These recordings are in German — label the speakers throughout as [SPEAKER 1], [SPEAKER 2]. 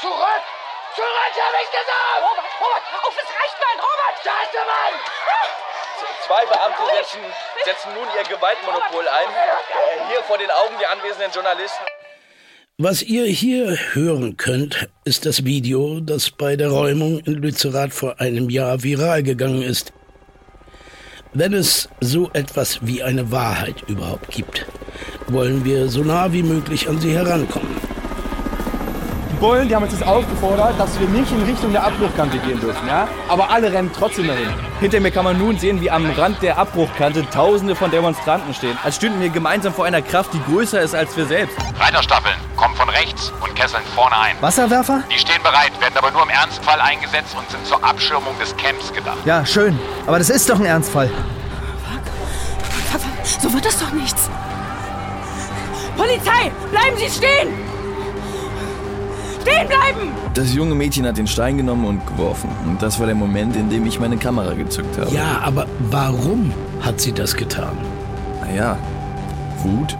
[SPEAKER 1] Zurück! Zurück, hab ich gesagt!
[SPEAKER 2] Robert, Robert, auf, es reicht, Mann! Robert!
[SPEAKER 1] Da ist der Mann!
[SPEAKER 3] Zwei Beamte setzen, setzen nun ihr Gewaltmonopol ein. Äh, Hier vor den Augen der anwesenden Journalisten.
[SPEAKER 4] Was ihr hier hören könnt, ist das Video, das bei der Räumung in Lützerath vor einem Jahr viral gegangen ist. Wenn es so etwas wie eine Wahrheit überhaupt gibt, wollen wir so nah wie möglich an sie herankommen.
[SPEAKER 5] Die Bullen, die haben uns jetzt aufgefordert, dass wir nicht in Richtung der Abbruchkante gehen dürfen, ja? Aber alle rennen trotzdem dahin. Hinter mir kann man nun sehen, wie am Rand der Abbruchkante Tausende von Demonstranten stehen, als stünden wir gemeinsam vor einer Kraft, die größer ist als wir selbst.
[SPEAKER 6] Reiterstaffeln kommen von rechts und kesseln vorne ein.
[SPEAKER 7] Wasserwerfer?
[SPEAKER 6] Die stehen bereit, werden aber nur im Ernstfall eingesetzt und sind zur Abschirmung des Camps gedacht.
[SPEAKER 7] Ja, schön. Aber das ist doch ein Ernstfall.
[SPEAKER 2] So wird das doch nichts. Polizei, bleiben Sie stehen! Stehen bleiben!
[SPEAKER 8] Das junge Mädchen hat den Stein genommen und geworfen. Und das war der Moment, in dem ich meine Kamera gezückt habe.
[SPEAKER 4] Ja, aber warum hat sie das getan?
[SPEAKER 8] Naja, Wut,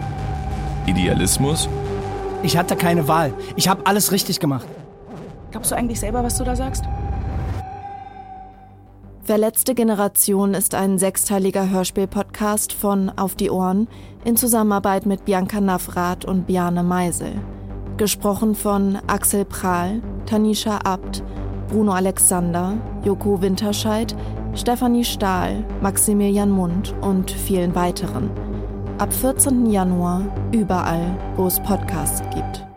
[SPEAKER 8] Idealismus.
[SPEAKER 7] Ich hatte keine Wahl. Ich habe alles richtig gemacht.
[SPEAKER 2] Glaubst du eigentlich selber, was du da sagst?
[SPEAKER 9] Verletzte Generation ist ein sechsteiliger Hörspiel-Podcast von Auf die Ohren in Zusammenarbeit mit Bianca Navrath und Biane Meisel. Gesprochen von Axel Prahl, Tanisha Abt, Bruno Alexander, Joko Winterscheid, Stefanie Stahl, Maximilian Mund und vielen weiteren. Ab 14. Januar überall, wo es Podcasts gibt.